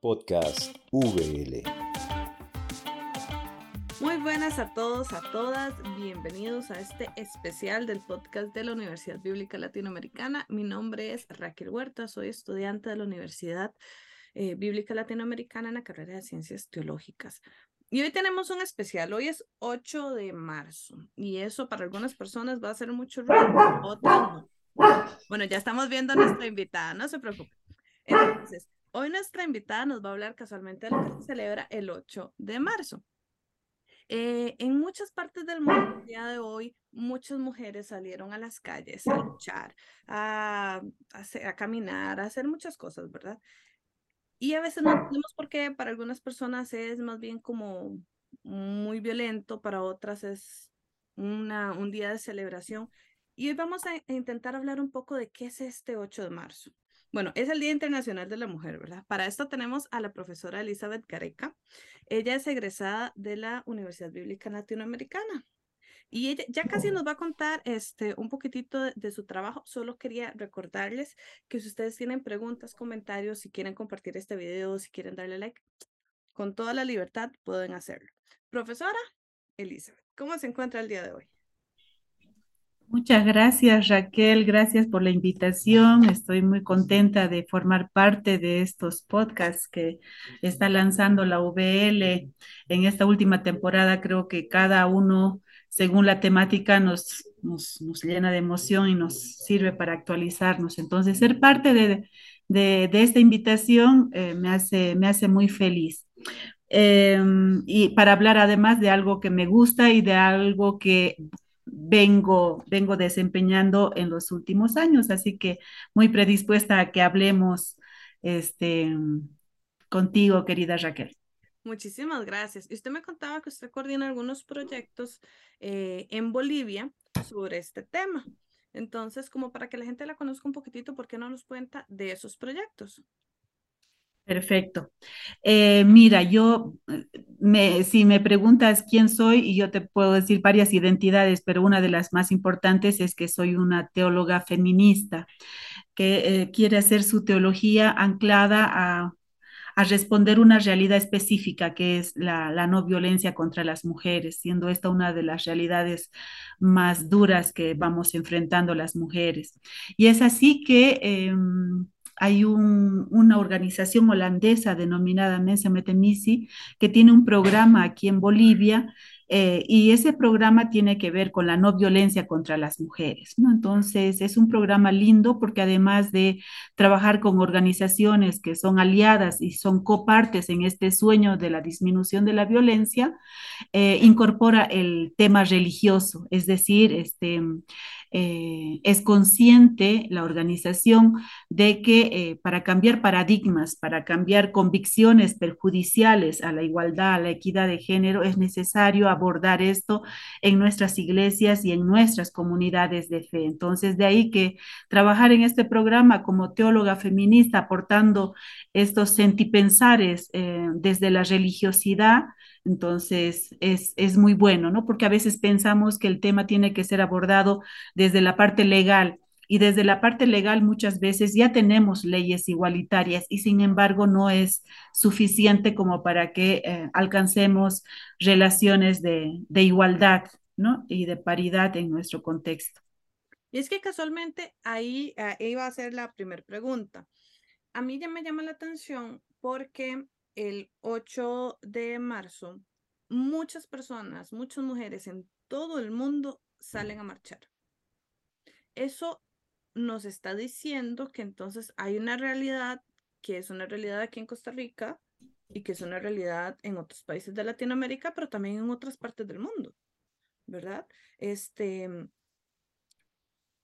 Podcast VL. Muy buenas a todos, a todas. Bienvenidos a este especial del podcast de la Universidad Bíblica Latinoamericana. Mi nombre es Raquel Huerta, soy estudiante de la Universidad eh, Bíblica Latinoamericana en la carrera de Ciencias Teológicas. Y hoy tenemos un especial, hoy es 8 de marzo y eso para algunas personas va a ser mucho ruido. Bueno, ya estamos viendo a nuestra invitada, no se preocupe. Entonces, hoy nuestra invitada nos va a hablar casualmente de lo que se celebra el 8 de marzo. Eh, en muchas partes del mundo, el día de hoy, muchas mujeres salieron a las calles a luchar, a, a, a caminar, a hacer muchas cosas, ¿verdad? Y a veces no entendemos por qué, para algunas personas es más bien como muy violento, para otras es una, un día de celebración. Y hoy vamos a intentar hablar un poco de qué es este 8 de marzo. Bueno, es el Día Internacional de la Mujer, ¿verdad? Para esto tenemos a la profesora Elizabeth Gareca. Ella es egresada de la Universidad Bíblica Latinoamericana. Y ella ya casi nos va a contar este, un poquitito de, su trabajo. Solo quería recordarles que si ustedes tienen preguntas, comentarios, si quieren compartir este video, si quieren darle like, con toda la libertad pueden hacerlo. Profesora Elizabeth, ¿cómo se encuentra el día de hoy? Muchas gracias Raquel, gracias por la invitación. Estoy muy contenta de formar parte de estos podcasts que está lanzando la VL. En esta última temporada creo que cada uno, según la temática, nos, nos, llena de emoción y nos sirve para actualizarnos. Entonces, ser parte de, de, esta invitación eh, me, hace, me hace muy feliz. Em, y para hablar además de algo que me gusta y de algo que vengo, vengo desempeñando en los últimos años, así que muy predispuesta a que hablemos este, contigo, querida Raquel. Muchísimas gracias. Y usted me contaba que usted coordina algunos proyectos eh, en Bolivia sobre este tema. Entonces, como para que la gente la conozca un poquitito, ¿por qué no nos cuenta de esos proyectos? Perfecto. Eh, mira, yo, me, si me preguntas quién soy, y yo te puedo decir varias identidades, pero una de las más importantes es que soy una teóloga feminista que eh, quiere hacer su teología anclada a, a, responder una realidad específica, que es la, la, no violencia contra las mujeres, siendo esta una de las realidades más duras que vamos enfrentando las mujeres. Y es así que... Eh, hay una organización holandesa denominada Mensa Metemisi que tiene un programa aquí en Bolivia eh, y ese programa tiene que ver con la no violencia contra las mujeres. Entonces, es un programa lindo porque además de trabajar con organizaciones que son aliadas y son copartes en este sueño de la disminución de la violencia, eh, incorpora el tema religioso, es decir, este, eh, es consciente la organización de que eh, para cambiar paradigmas, para cambiar convicciones perjudiciales a la igualdad, a la equidad de género, es necesario abordar esto en nuestras iglesias y en nuestras comunidades de fe. Entonces, de ahí que trabajar en este programa como teóloga feminista, aportando estos sentipensares eh, desde la religiosidad, entonces, es, es, muy bueno, ¿no? Porque a veces pensamos que el tema tiene que ser abordado desde la parte legal y desde la parte legal muchas veces ya tenemos leyes igualitarias y sin embargo no es suficiente como para que eh, alcancemos relaciones de, de igualdad, ¿no? Y de paridad en nuestro contexto. Y es que casualmente ahí, ahí va a ser la primera pregunta. A mí ya me llama la atención porque el 8 de marzo, muchas personas, muchas mujeres en todo el mundo salen a marchar. Eso nos está diciendo que entonces hay una realidad que es una realidad aquí en Costa Rica y que es una realidad en otros países de Latinoamérica, pero también en otras partes del mundo, ¿verdad? Este,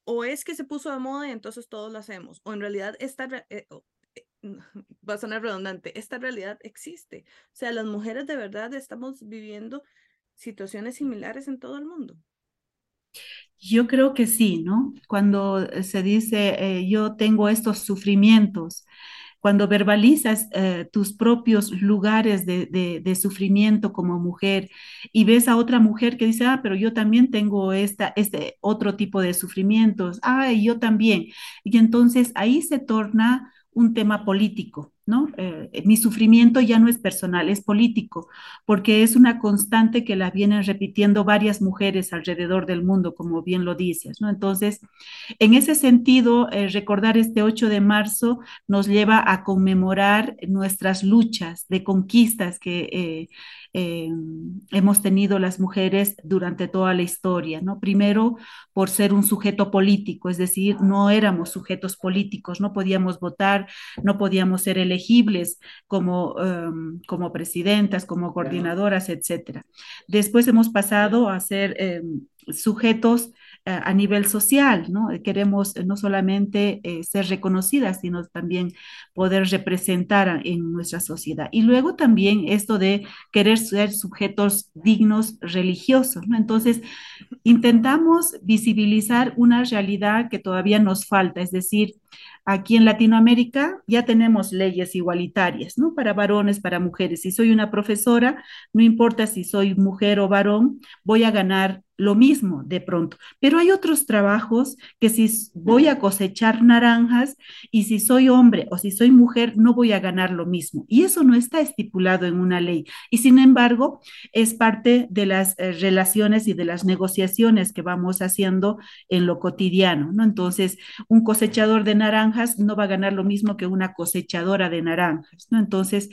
o es que se puso de moda y entonces todos lo hacemos, o en realidad esta, eh, va a sonar redundante, esta realidad existe. O sea, las mujeres de verdad estamos viviendo situaciones similares en todo el mundo. Yo creo que sí, ¿no? Cuando se dice eh, yo tengo estos sufrimientos, cuando verbalizas eh, tus propios lugares de, de, sufrimiento como mujer y ves a otra mujer que dice, ah, pero yo también tengo esta, este otro tipo de sufrimientos, ah, yo también. Y entonces ahí se torna un tema político, ¿no? Eh, mi sufrimiento ya no es personal, es político, porque es una constante que la vienen repitiendo varias mujeres alrededor del mundo, como bien lo dices, ¿no? Entonces, en ese sentido, eh, recordar este 8 de marzo nos lleva a conmemorar nuestras luchas de conquistas que eh, eh, hemos tenido las mujeres durante toda la historia, ¿no? Primero, por ser un sujeto político, es decir, no éramos sujetos políticos, no podíamos votar, no podíamos ser elegibles como, um, como presidentas, como coordinadoras, etcétera. Después hemos pasado a ser eh, sujetos a nivel social, ¿no? Queremos no solamente eh, ser reconocidas, sino también poder representar en nuestra sociedad. Y luego también esto de querer ser sujetos dignos religiosos. Entonces, intentamos visibilizar una realidad que todavía nos falta, es decir, Aquí en Latinoamérica ya tenemos leyes igualitarias, ¿no? Para varones, para mujeres. Si soy una profesora, no importa si soy mujer o varón, voy a ganar lo mismo de pronto. Pero hay otros trabajos que si voy a cosechar naranjas y si soy hombre o si soy mujer, no voy a ganar lo mismo. Y eso no está estipulado en una ley. Y sin embargo, es parte de las eh, relaciones y de las negociaciones que vamos haciendo en lo cotidiano, ¿no? Entonces, un cosechador de naranjas no va a ganar lo mismo que una cosechadora de naranjas, ¿no? Entonces,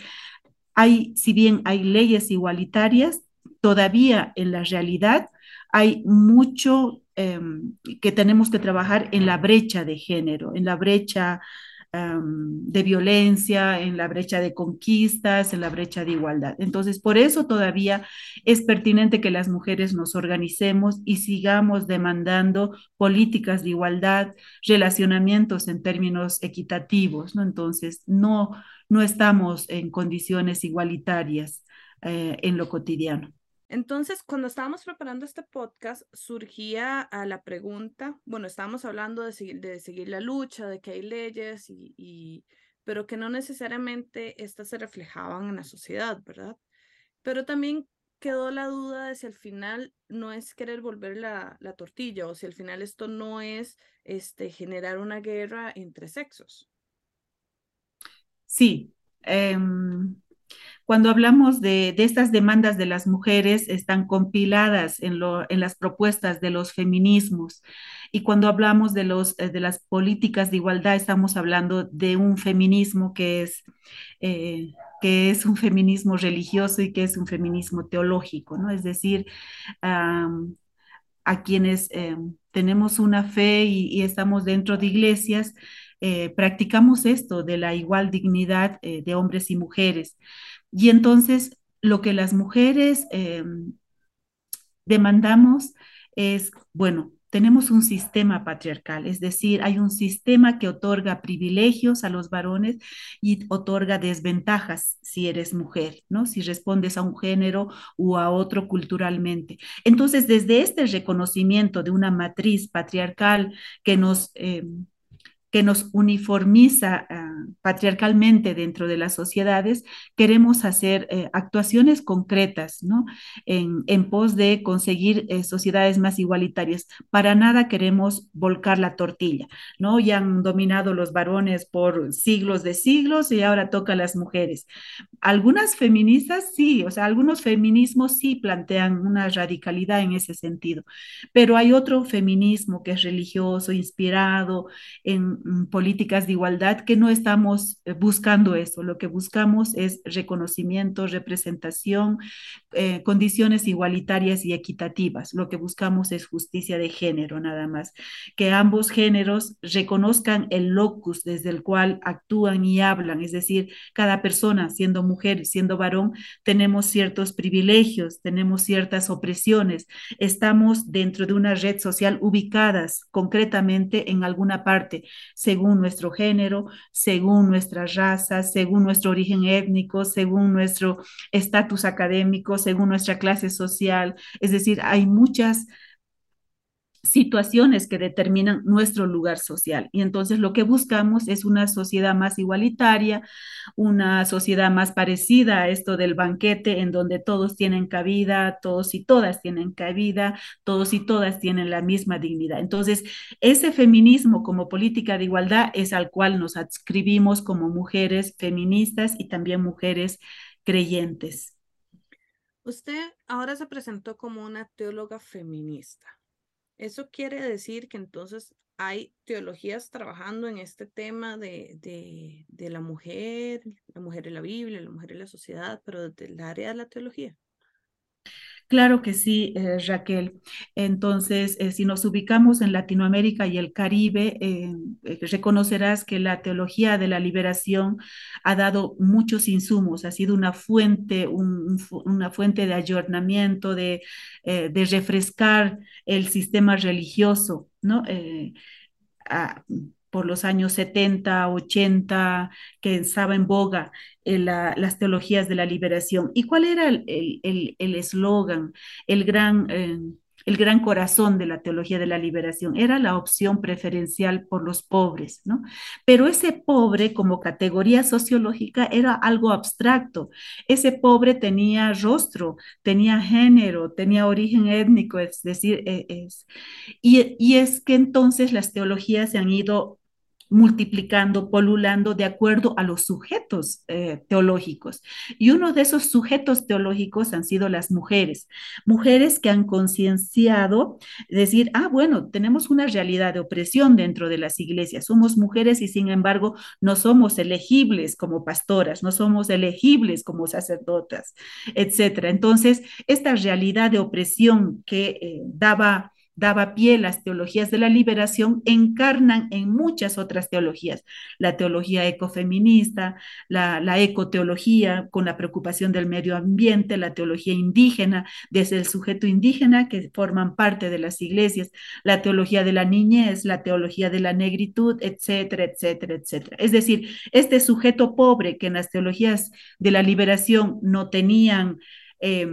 hay, si bien hay leyes igualitarias, todavía en la realidad hay mucho em, que tenemos que trabajar en la brecha de género, en la brecha em, de violencia, en la brecha de conquistas, en la brecha de igualdad. Entonces, por eso todavía es pertinente que las mujeres nos organicemos y sigamos demandando políticas de igualdad, relacionamientos en términos equitativos, ¿no? Entonces, no, no estamos en condiciones igualitarias eh, en lo cotidiano. Entonces, cuando estábamos preparando este podcast, surgía a la pregunta, bueno, estábamos hablando de seguir, la lucha, de que hay leyes, y, pero que no necesariamente estas se reflejaban en la sociedad, ¿verdad? Pero también quedó la duda de si al final no es querer volver la, la tortilla o si al final esto no es este, generar una guerra entre sexos. Sí, em, cuando hablamos de, estas demandas de las mujeres, están compiladas en, las propuestas de los feminismos. Y cuando hablamos de, los, eh, de las políticas de igualdad, estamos hablando de un feminismo que es, eh, que es un feminismo religioso y que es un feminismo teológico, ¿no? Es decir, a quienes eh, tenemos una fe y, estamos dentro de iglesias, practicamos esto de la igual dignidad de hombres y mujeres. Y entonces lo que las mujeres em, demandamos es, bueno, tenemos un sistema patriarcal, es decir, hay un sistema que otorga privilegios a los varones y otorga desventajas si eres mujer, ¿no? Si respondes a un género o a otro culturalmente. Entonces, desde este reconocimiento de una matriz patriarcal que nos... que nos uniformiza ah, patriarcalmente dentro de las sociedades, queremos hacer eh, actuaciones concretas, ¿no? En, pos de conseguir eh, sociedades más igualitarias. Para nada queremos volcar la tortilla, ¿no? Ya han dominado los varones por siglos de siglos y ahora toca a las mujeres. Algunas feministas sí, o sea, algunos feminismos sí plantean una radicalidad en ese sentido, pero hay otro feminismo que es religioso, inspirado en políticas de igualdad que no estamos eh, buscando eso. Lo que buscamos es reconocimiento, representación, eh, condiciones igualitarias y equitativas. Lo que buscamos es justicia de género, nada más. Que ambos géneros reconozcan el locus desde el cual actúan y hablan, es decir, cada persona, siendo mujer, siendo varón, tenemos ciertos privilegios, tenemos ciertas opresiones, estamos dentro de una red social ubicadas concretamente en alguna parte según nuestro género, según nuestra raza, según nuestro origen étnico, según nuestro estatus académico, según nuestra clase social. Es decir, hay muchas situaciones que determinan nuestro lugar social. Y entonces lo que buscamos es una sociedad más igualitaria, una sociedad más parecida a esto del banquete, en donde todos tienen cabida, todos y todas tienen cabida, todos y todas tienen la misma dignidad. Entonces, ese feminismo como política de igualdad es al cual nos adscribimos como mujeres feministas y también mujeres creyentes. Usted ahora se presentó como una teóloga feminista. Eso quiere decir que entonces hay teologías trabajando en este tema de, de, la mujer, la mujer en la Biblia, la mujer en la sociedad, pero desde el área de la teología. Claro que sí, eh, Raquel. Entonces, eh, si nos ubicamos en Latinoamérica y el Caribe, eh, reconocerás que la teología de la liberación ha dado muchos insumos, ha sido una fuente, una fuente de ayornamiento, de, de, refrescar el sistema religioso, ¿no? Por los años 70, 80, que estaba en boga las teologías de la liberación. ¿Y cuál era el eslogan, el, el, gran... Eh, el gran corazón de la teología de la liberación, era la opción preferencial por los pobres, ¿no? Pero ese pobre como categoría sociológica era algo abstracto. Ese pobre tenía rostro, tenía género, tenía origen étnico, es decir, e, es, y, y es que entonces las teologías se han ido multiplicando, polulando de acuerdo a los sujetos eh, teológicos. Y uno de esos sujetos teológicos han sido las mujeres, mujeres que han concienciado, decir, ah, bueno, tenemos una realidad de opresión dentro de las iglesias, somos mujeres y sin embargo no somos elegibles como pastoras, no somos elegibles como sacerdotas, etcétera. Entonces, esta realidad de opresión que eh, daba daba pie las teologías de la liberación, encarnan en muchas otras teologías. La teología ecofeminista, la, la ecoteología con la preocupación del medio ambiente, la teología indígena, desde el sujeto indígena que forman parte de las iglesias, la teología de la niñez, la teología de la negritud, etcétera, etcétera, etcétera. Es decir, este sujeto pobre que en las teologías de la liberación no tenían... Eh,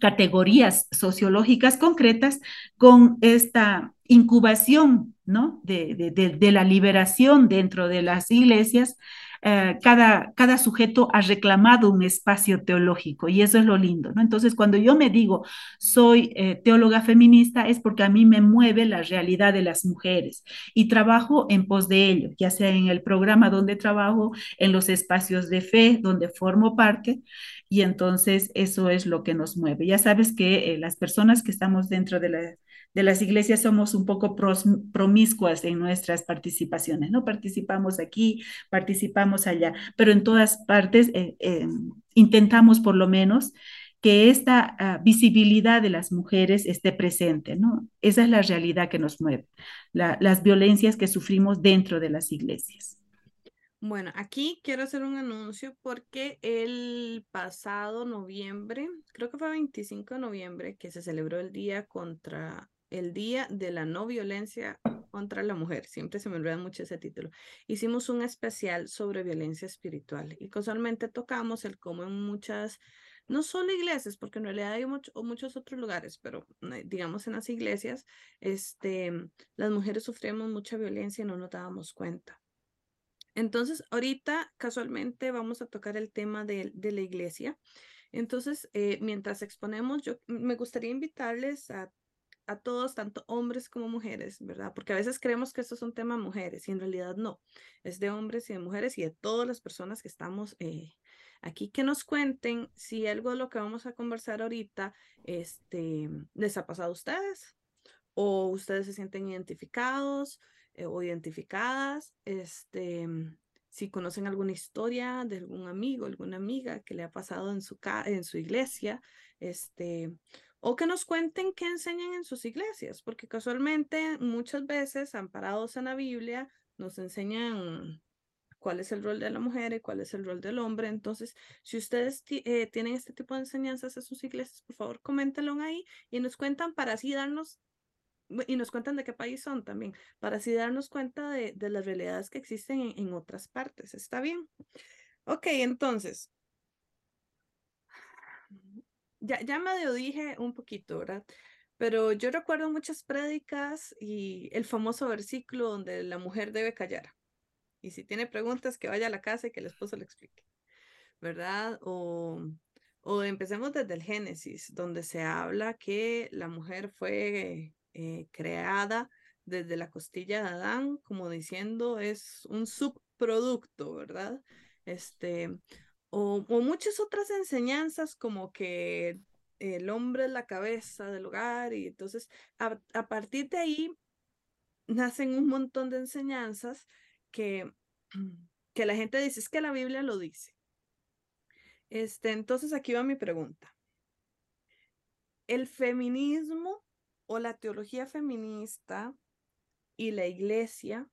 categorías sociológicas concretas con esta incubación ¿no? de, de, de, la liberación dentro de las iglesias, eh, cada, cada sujeto ha reclamado un espacio teológico y eso es lo lindo. ¿no? Entonces, cuando yo me digo soy eh, teóloga feminista es porque a mí me mueve la realidad de las mujeres y trabajo en pos de ello, ya sea en el programa donde trabajo, en los espacios de fe donde formo parte y entonces eso es lo que nos mueve. Ya sabes que eh, las personas que estamos dentro de, la, de, las iglesias somos un poco promiscuas en nuestras participaciones, ¿no? Participamos aquí, participamos allá, pero en todas partes eh, eh, intentamos por lo menos que esta uh, visibilidad de las mujeres esté presente, ¿no? Esa es la realidad que nos mueve, la, las violencias que sufrimos dentro de las iglesias. Bueno, aquí quiero hacer un anuncio porque el pasado noviembre, creo que fue 25 de noviembre, que se celebró el día contra el Día de la No Violencia contra la Mujer. Siempre se me olvida mucho ese título. Hicimos un especial sobre violencia espiritual y casualmente tocamos el cómo en muchas, no solo iglesias, porque en realidad hay muchos otros lugares, pero eh, digamos en las iglesias, este, las mujeres sufrimos mucha violencia y no nos dábamos cuenta. Entonces, ahorita casualmente vamos a tocar el tema de, la iglesia. Entonces, eh, mientras exponemos, yo me gustaría invitarles a, todos, tanto hombres como mujeres, ¿verdad? Porque a veces creemos que esto es un tema de mujeres y en realidad no. Es de hombres y de mujeres y de todas las personas que estamos eh, aquí, que nos cuenten si algo de lo que vamos a conversar ahorita este, les ha pasado a ustedes o ustedes se sienten identificados eh, o identificadas, este, si conocen alguna historia de algún amigo, alguna amiga que le ha pasado en su, en su iglesia, este, o que nos cuenten qué enseñan en sus iglesias, porque casualmente muchas veces, amparados en la Biblia, nos enseñan cuál es el rol de la mujer y cuál es el rol del hombre. Entonces, si ustedes eh, tienen este tipo de enseñanzas en sus iglesias, por favor, coméntenlo ahí y nos cuentan para así darnos y nos cuentan de qué país son también, para así darnos cuenta de, de las realidades que existen en, en, otras partes. ¿Está bien? Ok, entonces, ya, ya medio dije un poquito, ¿verdad? pero yo recuerdo muchas prédicas y el famoso versículo donde la mujer debe callar. Y si tiene preguntas, que vaya a la casa y que el esposo le explique, ¿verdad? O, o empecemos desde el Génesis, donde se habla que la mujer fue eh, creada desde la costilla de Adán, como diciendo, es un subproducto, ¿verdad? Este, o, muchas otras enseñanzas como que el hombre es la cabeza del hogar y entonces a, a partir de ahí nacen un montón de enseñanzas que, que la gente dice, es que la Biblia lo dice. Este, entonces aquí va mi pregunta. ¿El feminismo o la teología feminista y la iglesia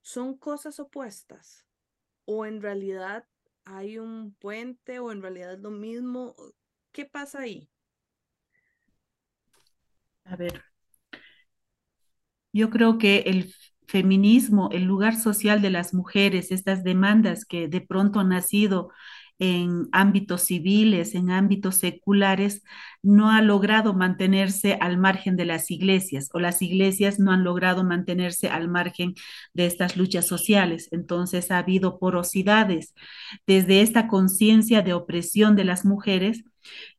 son cosas opuestas? ¿O en realidad hay un puente o en realidad es lo mismo? ¿Qué pasa ahí? A ver, yo creo que el feminismo, el lugar social de las mujeres, estas demandas que de pronto han nacido en ámbitos civiles, en ámbitos seculares, no ha logrado mantenerse al margen de las iglesias o las iglesias no han logrado mantenerse al margen de estas luchas sociales. Entonces ha habido porosidades desde esta conciencia de opresión de las mujeres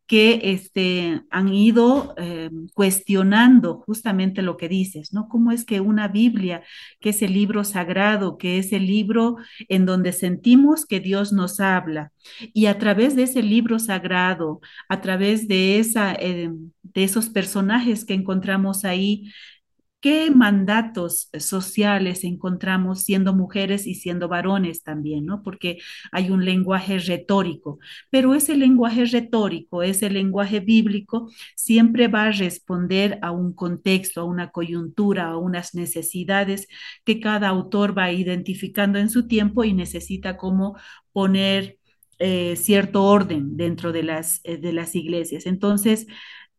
que este, han ido eh, cuestionando justamente lo que dices, ¿no? ¿Cómo es que una Biblia, que es el libro sagrado, que es el libro en donde sentimos que Dios nos habla, y a través de ese libro sagrado, a través de, esa, eh, de esos personajes que encontramos ahí, ¿Qué mandatos sociales encontramos siendo mujeres y siendo varones también, ¿no? Porque hay un lenguaje retórico, pero ese lenguaje retórico, ese lenguaje bíblico, siempre va a responder a un contexto, a una coyuntura, a unas necesidades que cada autor va identificando en su tiempo y necesita como poner eh, cierto orden dentro de las, eh, de las iglesias. Entonces,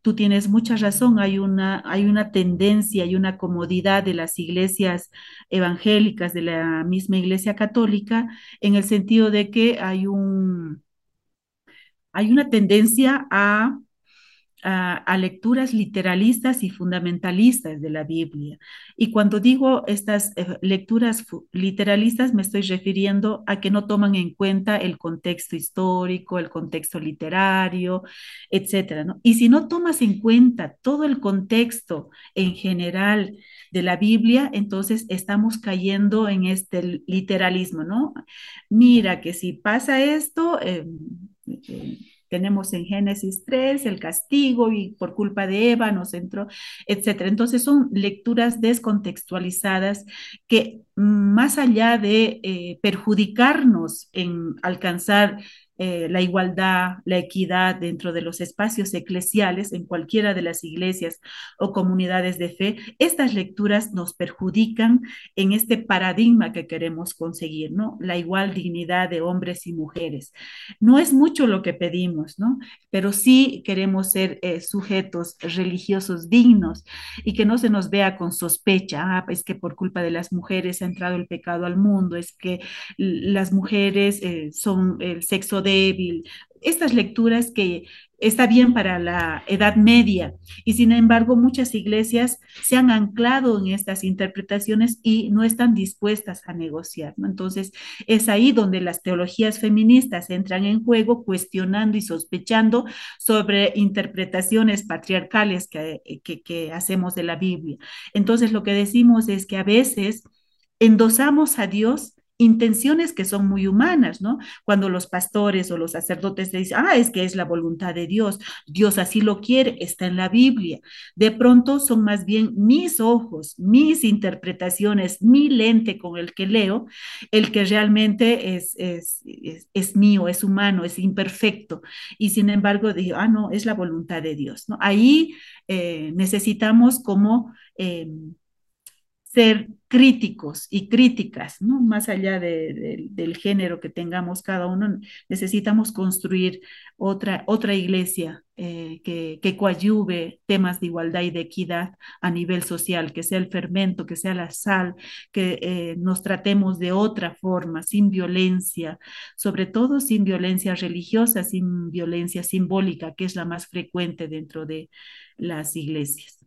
tú tienes mucha razón, hay una, hay una tendencia y una comodidad de las iglesias evangélicas, de la misma iglesia católica, en el sentido de que hay un, hay una tendencia a a, lecturas literalistas y fundamentalistas de la Biblia. Y cuando digo estas eh, lecturas literalistas, me estoy refiriendo a que no toman en cuenta el contexto histórico, el contexto literario. ¿no? Y si no tomas en cuenta todo el contexto en general de la Biblia, entonces estamos cayendo en este literalismo, ¿no? Mira que si pasa esto, eh, eh, tenemos en Génesis 3 el castigo y por culpa de Eva nos entró, etcétera. Entonces son lecturas descontextualizadas que más allá de eh, perjudicarnos en alcanzar eh, la igualdad, la equidad dentro de los espacios eclesiales en cualquiera de las iglesias o comunidades de fe, estas lecturas nos perjudican en este paradigma que queremos conseguir, ¿no? La igual dignidad de hombres y mujeres. No es mucho lo que pedimos, ¿no? Pero sí queremos ser eh, sujetos religiosos dignos y que no se nos vea con sospecha, ah, es que por culpa de las mujeres ha entrado el pecado al mundo, es que las mujeres eh, son el sexo débil, estas lecturas que está bien para la Edad Media y sin embargo muchas iglesias se han anclado en estas interpretaciones y no están dispuestas a negociar. ¿no? Entonces es ahí donde las teologías feministas entran en juego cuestionando y sospechando sobre interpretaciones patriarcales que, que, que hacemos de la Biblia. Entonces lo que decimos es que a veces endosamos a Dios intenciones que son muy humanas, ¿no? Cuando los pastores o los sacerdotes dicen, ah, es que es la voluntad de Dios, Dios así lo quiere, está en la Biblia. De pronto son más bien mis ojos, mis interpretaciones, mi lente con el que leo, el que realmente es, es, es, mío, es humano, es imperfecto. Y sin embargo digo, ah, no, es la voluntad de Dios, ¿no? Ahí eh, necesitamos como... Eh, ser críticos y críticas. Más allá de, del género que tengamos cada uno, necesitamos construir otra, otra iglesia eh, que, que coadyuve temas de igualdad y de equidad a nivel social, que sea el fermento, que sea la sal, que eh, nos tratemos de otra forma, sin violencia, sobre todo sin violencia religiosa, sin violencia simbólica, que es la más frecuente dentro de las iglesias.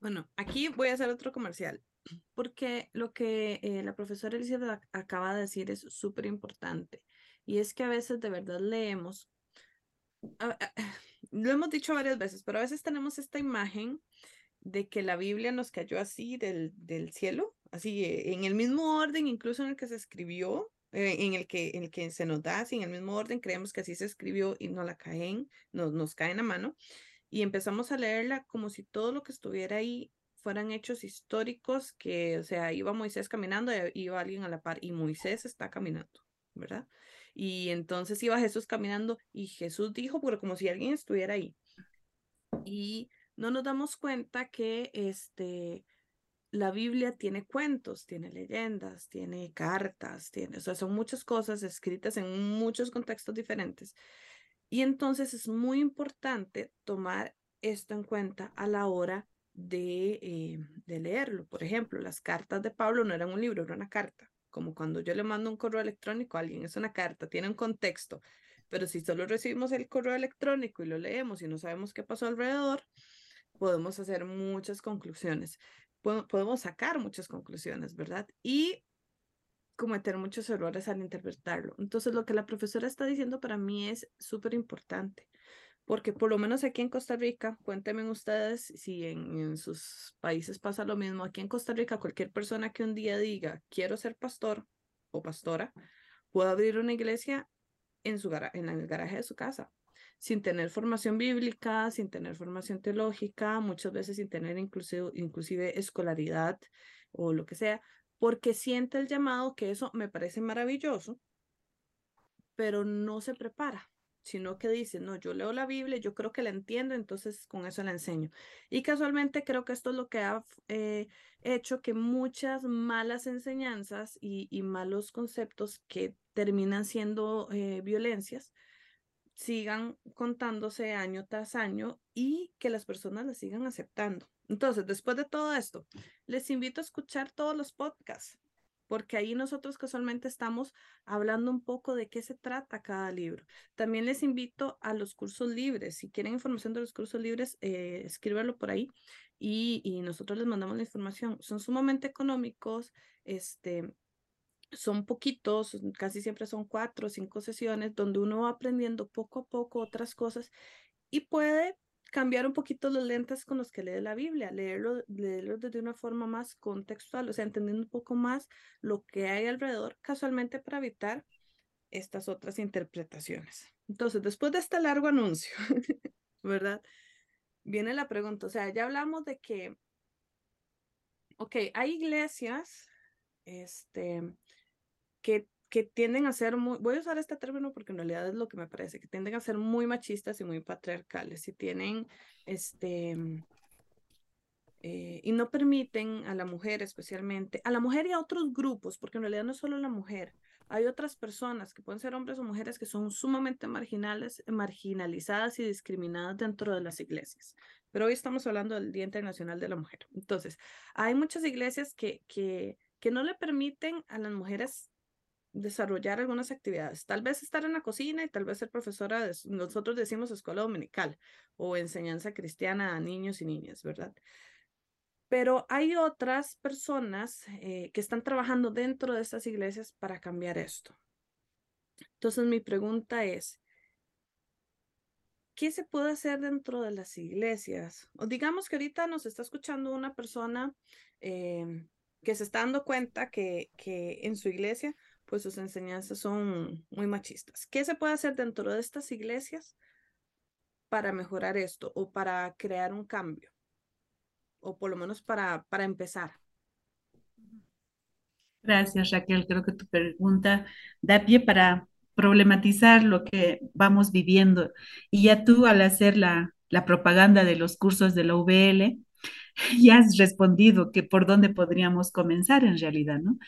Bueno, aquí voy a hacer otro comercial, porque lo que eh, la profesora Elizabeth acaba de decir es súper importante, y es que a veces de verdad leemos, lo hemos dicho varias veces, pero a veces tenemos esta imagen de que la Biblia nos cayó así del, del cielo, así eh, en el mismo orden, incluso en el que se escribió, eh, en, el que, en el que se nos da, así en el mismo orden, creemos que así se escribió y no la caen, nos, nos caen a mano y empezamos a leerla como si todo lo que estuviera ahí fueran hechos históricos que, o sea, iba Moisés caminando y iba alguien a la par y Moisés está caminando, ¿verdad? Y entonces iba Jesús caminando y Jesús dijo, pero como si alguien estuviera ahí. Y no nos damos cuenta que este, la Biblia tiene cuentos, tiene leyendas, tiene cartas, tiene, o sea, son muchas cosas escritas en muchos contextos diferentes y entonces es muy importante tomar esto en cuenta a la hora de, eh, de leerlo. Por ejemplo, las cartas de Pablo no eran un libro, era una carta. Como cuando yo le mando un correo electrónico a alguien, es una carta, tiene un contexto. Pero si solo recibimos el correo electrónico y lo leemos y no sabemos qué pasó alrededor, podemos hacer muchas conclusiones. Podemos sacar muchas conclusiones, ¿verdad? Y cometer muchos errores al interpretarlo. Entonces, lo que la profesora está diciendo para mí es súper importante, porque por lo menos aquí en Costa Rica, cuéntenme ustedes si en, sus países pasa lo mismo. Aquí en Costa Rica, cualquier persona que un día diga, quiero ser pastor o pastora, puede abrir una iglesia en, su en el garaje de su casa, sin tener formación bíblica, sin tener formación teológica, muchas veces sin tener inclusive, inclusive escolaridad o lo que sea, porque siente el llamado, que eso me parece maravilloso, pero no se prepara, sino que dice, no, yo leo la Biblia, yo creo que la entiendo, entonces con eso la enseño. Y casualmente creo que esto es lo que ha eh, hecho que muchas malas enseñanzas y, malos conceptos que terminan siendo eh, violencias sigan contándose año tras año y que las personas las sigan aceptando. Entonces, después de todo esto, les invito a escuchar todos los podcasts, porque ahí nosotros casualmente estamos hablando un poco de qué se trata cada libro. También les invito a los cursos libres. Si quieren información de los cursos libres, eh, por ahí y, y, nosotros les mandamos la información. Son sumamente económicos, este, son poquitos, casi siempre son cuatro o cinco sesiones donde uno va aprendiendo poco a poco otras cosas y puede cambiar un poquito los lentes con los que lee la Biblia, leerlo, leerlo desde una forma más contextual, o sea, entendiendo un poco más lo que hay alrededor, casualmente para evitar estas otras interpretaciones. Entonces, después de este largo anuncio, ¿verdad? Viene la pregunta, o sea, ya hablamos de que, ok, hay iglesias, este, que que tienden a ser muy, voy a usar este término porque en realidad es lo que me parece, que tienden a ser muy machistas y muy patriarcales y tienen, este, eh, y no permiten a la mujer especialmente, a la mujer y a otros grupos, porque en realidad no es solo la mujer, hay otras personas que pueden ser hombres o mujeres que son sumamente marginales, marginalizadas y discriminadas dentro de las iglesias. Pero hoy estamos hablando del Día Internacional de la Mujer. Entonces, hay muchas iglesias que, que, que no le permiten a las mujeres desarrollar algunas actividades. Tal vez estar en la cocina y tal vez ser profesora, de, nosotros decimos escuela dominical o enseñanza cristiana a niños y niñas, ¿verdad? Pero hay otras personas eh, que están trabajando dentro de estas iglesias para cambiar esto. Entonces mi pregunta es, ¿qué se puede hacer dentro de las iglesias? O digamos que ahorita nos está escuchando una persona eh, que se está dando cuenta que en su iglesia pues sus enseñanzas son muy machistas. ¿Qué se puede hacer dentro de estas iglesias para mejorar esto o para crear un cambio? O por lo menos para, para empezar. Gracias, Raquel. Creo que tu pregunta da pie para problematizar lo que vamos viviendo. Y ya tú al hacer la, la propaganda de los cursos de la UBL, ya has respondido que por dónde podríamos comenzar en realidad, ¿no?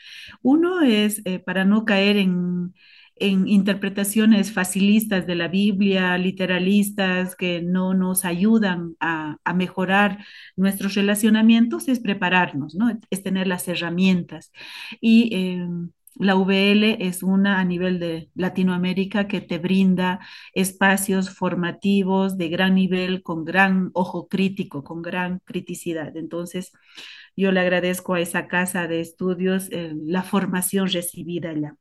Uno es eh, para no caer en, en interpretaciones facilistas de la Biblia, literalistas que no nos ayudan a, a, mejorar nuestros relacionamientos, es prepararnos, ¿no? Es tener las herramientas. Y eh, la VL es una a nivel de Latinoamérica que te brinda espacios formativos de gran nivel, con gran ojo crítico, con gran criticidad. Entonces, yo le agradezco a esa casa de estudios eh, la formación recibida allá.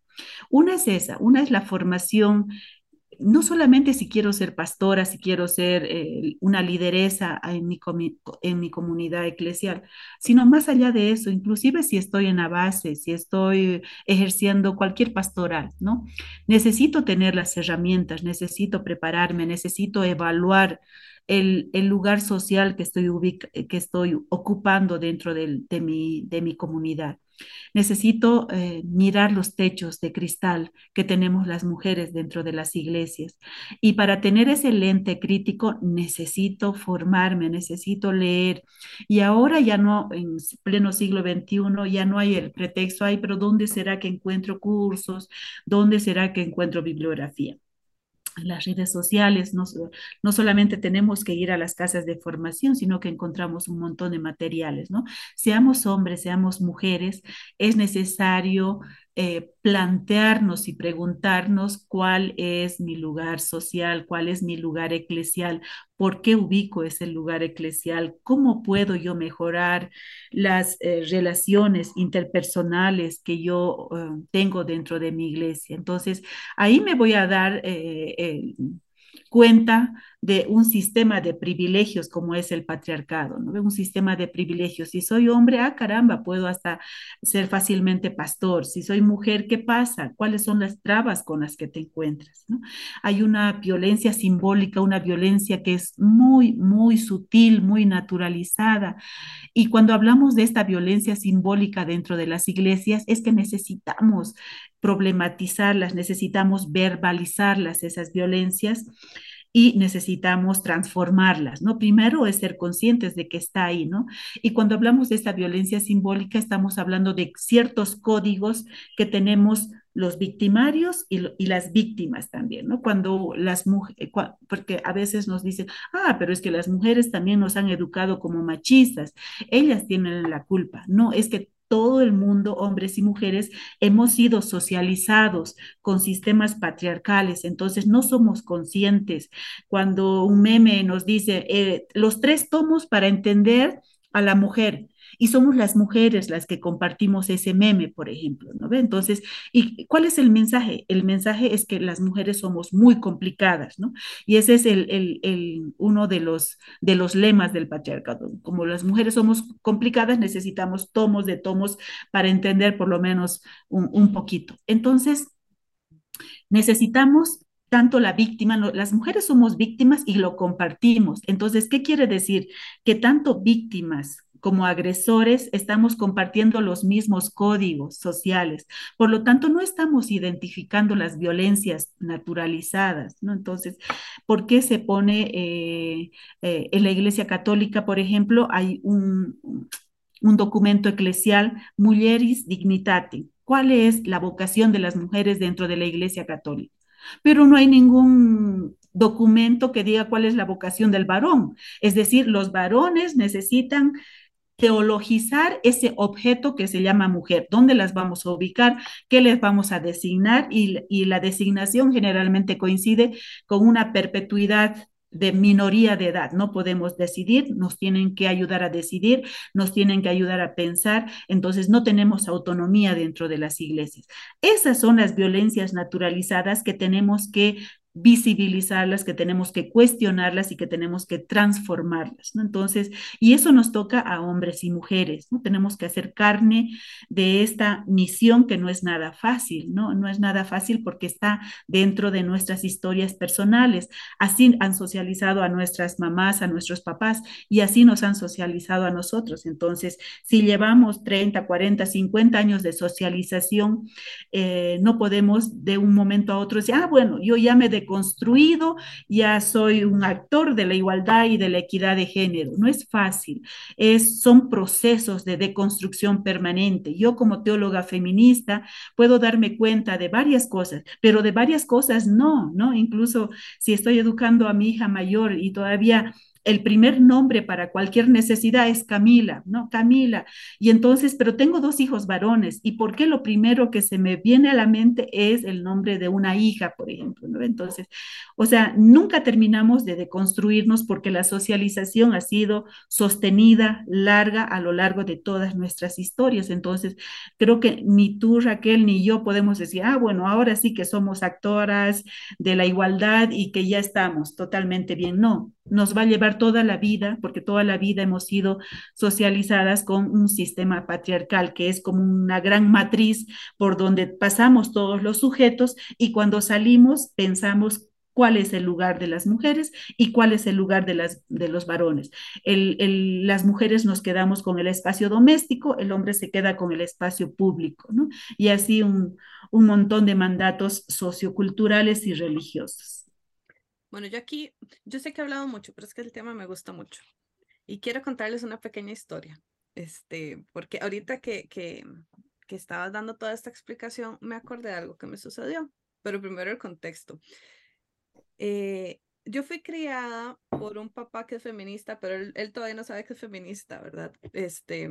Una es esa, una es la formación no solamente si quiero ser pastora, si quiero ser eh, una lideresa en mi, en mi comunidad eclesial, sino más allá de eso, inclusive si estoy en la base, si estoy ejerciendo cualquier pastoral, ¿no? Necesito tener las herramientas, necesito prepararme, necesito evaluar el, lugar social que estoy, que estoy ocupando dentro de, mi, de mi comunidad. Necesito eh, mirar los techos de cristal que tenemos las mujeres dentro de las iglesias. Y para tener ese lente crítico necesito formarme, necesito leer. Y ahora ya no, en pleno siglo XXI, ya no hay el pretexto, ay, pero ¿dónde será que encuentro cursos? ¿Dónde será que encuentro bibliografía? Las redes sociales, no, no, solamente tenemos que ir a las casas de formación, sino que encontramos un montón de materiales, ¿no? Seamos hombres, seamos mujeres, es necesario eh, plantearnos y preguntarnos cuál es mi lugar social, cuál es mi lugar eclesial, por qué ubico ese lugar eclesial, cómo puedo yo mejorar las eh, relaciones interpersonales que yo uh, tengo dentro de mi iglesia. Entonces, ahí me voy a dar eh, cuenta de un sistema de privilegios como es el patriarcado, ¿no? Un sistema de privilegios. Si soy hombre, ah, caramba, puedo hasta ser fácilmente pastor. Si soy mujer, ¿qué pasa? ¿Cuáles son las trabas con las que te encuentras? Hay una violencia simbólica, una violencia que es muy, muy sutil, muy naturalizada. Y cuando hablamos de esta violencia simbólica dentro de las iglesias, es que necesitamos problematizarlas, necesitamos verbalizarlas, esas violencias y necesitamos transformarlas, ¿no? Primero es ser conscientes de que está ahí, ¿no? Y cuando hablamos de esta violencia simbólica, estamos hablando de ciertos códigos que tenemos los victimarios y, las víctimas también, ¿no? Cuando las mujeres, porque a veces nos dicen, ah, pero es que las mujeres también nos han educado como machistas, ellas tienen la culpa. No, es que todo el mundo, hombres y mujeres, hemos sido socializados con sistemas patriarcales, entonces no somos conscientes. Cuando un meme nos dice eh, los tres tomos para entender a la mujer, y somos las mujeres las que compartimos ese meme, por ejemplo, ¿no ve? Entonces, ¿y cuál es el mensaje? El mensaje es que las mujeres somos muy complicadas, ¿no? Y ese es el, el, el, uno de los, de los lemas del patriarcado. Como las mujeres somos complicadas, necesitamos tomos de tomos para entender por lo menos un, un poquito. Entonces, necesitamos tanto la víctima, las mujeres somos víctimas y lo compartimos. Entonces, ¿qué quiere decir? Que tanto víctimas como agresores estamos compartiendo los mismos códigos sociales. Por lo tanto, no estamos identificando las violencias naturalizadas, ¿no? Entonces, ¿por qué se pone eh, eh, en la Iglesia Católica, por ejemplo, hay un, un documento eclesial, Mulieris Dignitate? ¿Cuál es la vocación de las mujeres dentro de la Iglesia Católica? Pero no hay ningún documento que diga cuál es la vocación del varón. Es decir, los varones necesitan teologizar ese objeto que se llama mujer, dónde las vamos a ubicar, qué les vamos a designar y, la designación generalmente coincide con una perpetuidad de minoría de edad. No podemos decidir, nos tienen que ayudar a decidir, nos tienen que ayudar a pensar, entonces no tenemos autonomía dentro de las iglesias. Esas son las violencias naturalizadas que tenemos que visibilizarlas, que tenemos que cuestionarlas y que tenemos que transformarlas, ¿no? Entonces, y eso nos toca a hombres y mujeres, ¿no? Tenemos que hacer carne de esta misión que no es nada fácil, ¿no? No es nada fácil porque está dentro de nuestras historias personales. Así han socializado a nuestras mamás, a nuestros papás y así nos han socializado a nosotros. Entonces, si llevamos 30, 40, 50 años de socialización, eh, no podemos de un momento a otro decir, ah, bueno, yo ya me de deconstruido, ya soy un actor de la igualdad y de la equidad de género. No es fácil, es, son procesos de deconstrucción permanente. Yo como teóloga feminista puedo darme cuenta de varias cosas, pero de varias cosas no, ¿no? Incluso si estoy educando a mi hija mayor y todavía el primer nombre para cualquier necesidad es Camila, ¿no? Camila. Y entonces, pero tengo dos hijos varones, ¿y por qué lo primero que se me viene a la mente es el nombre de una hija, por ejemplo, ¿no? Entonces, o sea, nunca terminamos de deconstruirnos porque la socialización ha sido sostenida, larga, a lo largo de todas nuestras historias. Entonces, creo que ni tú, Raquel, ni yo podemos decir, ah, bueno, ahora sí que somos actoras de la igualdad y que ya estamos totalmente bien. No, nos va a llevar toda la vida, porque toda la vida hemos sido socializadas con un sistema patriarcal que es como una gran matriz por donde pasamos todos los sujetos y cuando salimos pensamos cuál es el lugar de las mujeres y cuál es el lugar de, las, de los varones. Las mujeres nos quedamos con el espacio doméstico, el hombre se queda con el espacio público, ¿no? Y así un, un montón de mandatos socioculturales y religiosos. Bueno, yo aquí, yo sé que he hablado mucho, pero es que el tema me gusta mucho. Y quiero contarles una pequeña historia. Este, porque ahorita que, que, que estabas dando toda esta explicación, me acordé de algo que me sucedió. Pero primero el contexto. Eh, yo fui criada por un papá que es feminista, pero él, él, todavía no sabe que es feminista, ¿verdad? Este,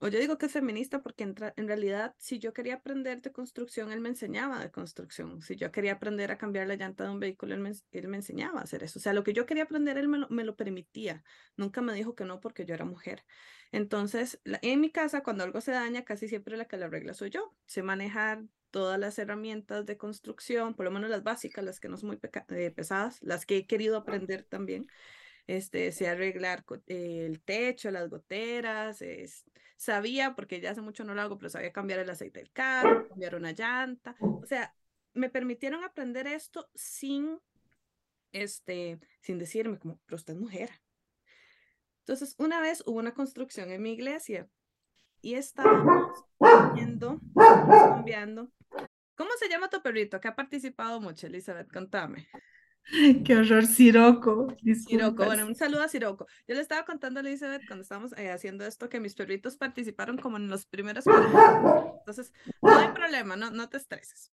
o yo digo que es feminista porque en, en, realidad si yo quería aprender de construcción, él me enseñaba de construcción. Si yo quería aprender a cambiar la llanta de un vehículo, él me, él me enseñaba a hacer eso. O sea, lo que yo quería aprender, él me lo, me lo permitía. Nunca me dijo que no porque yo era mujer. Entonces, la, en mi casa, cuando algo se daña, casi siempre la que la arregla soy yo. Sé manejar todas las herramientas de construcción, por lo menos las básicas, las que no son muy eh, pesadas, las que he querido aprender también este, sé arreglar el techo, las goteras, es, sabía, porque ya hace mucho no lo hago, pero sabía cambiar el aceite del carro, cambiar una llanta, o sea, me permitieron aprender esto sin, este, sin decirme como, pero usted es mujer. Entonces, una vez hubo una construcción en mi iglesia y estábamos viendo, cambiando. ¿Cómo se llama tu perrito? Que ha participado mucho, Elizabeth, contame. Qué horror, Siroco. Siroco, bueno, un saludo a Siroco. Yo le estaba contando a Elizabeth cuando estábamos eh, haciendo esto que mis perritos participaron como en los primeros Entonces, no hay problema, no, no te estreses.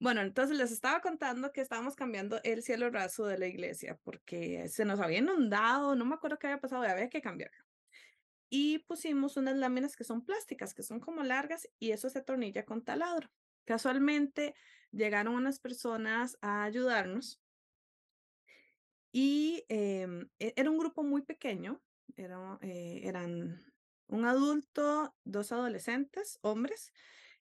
Bueno, entonces les estaba contando que estábamos cambiando el cielo raso de la iglesia porque se nos había inundado, no me acuerdo qué había pasado, había que cambiarlo. Y pusimos unas láminas que son plásticas, que son como largas y eso se atornilla con taladro. Casualmente llegaron unas personas a ayudarnos y eh, era un grupo muy pequeño, era, eh, eran un adulto, dos adolescentes, hombres,